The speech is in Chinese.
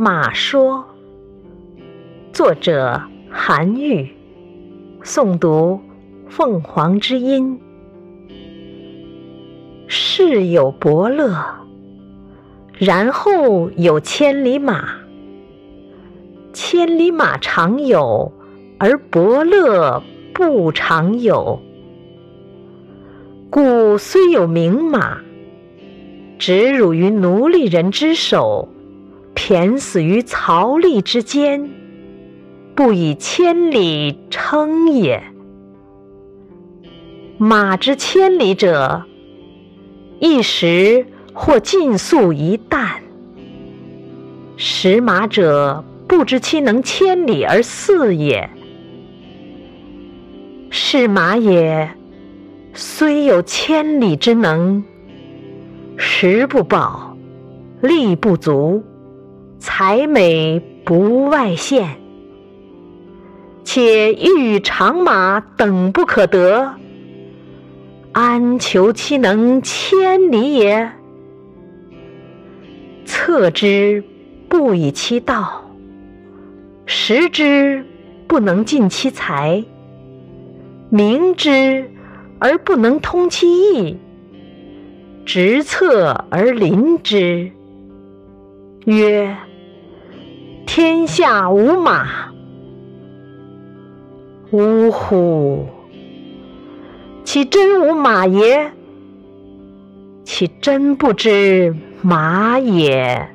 马说，作者韩愈，诵读凤凰之音。世有伯乐，然后有千里马。千里马常有，而伯乐不常有。故虽有名马，执辱于奴隶人之手，骈死于槽枥之间，不以千里称也。马之千里者，一时或尽粟一石。食马者，不知其能千里而饲也。是马也。虽有千里之能，食不饱，力不足，才美不外见。且欲长马等不可得，安求其能千里也？策之不以其道，食之不能尽其才，明之。而不能通其意，执策而临之，曰：“天下无马。”呜呼！其真无马也？其真不知马也。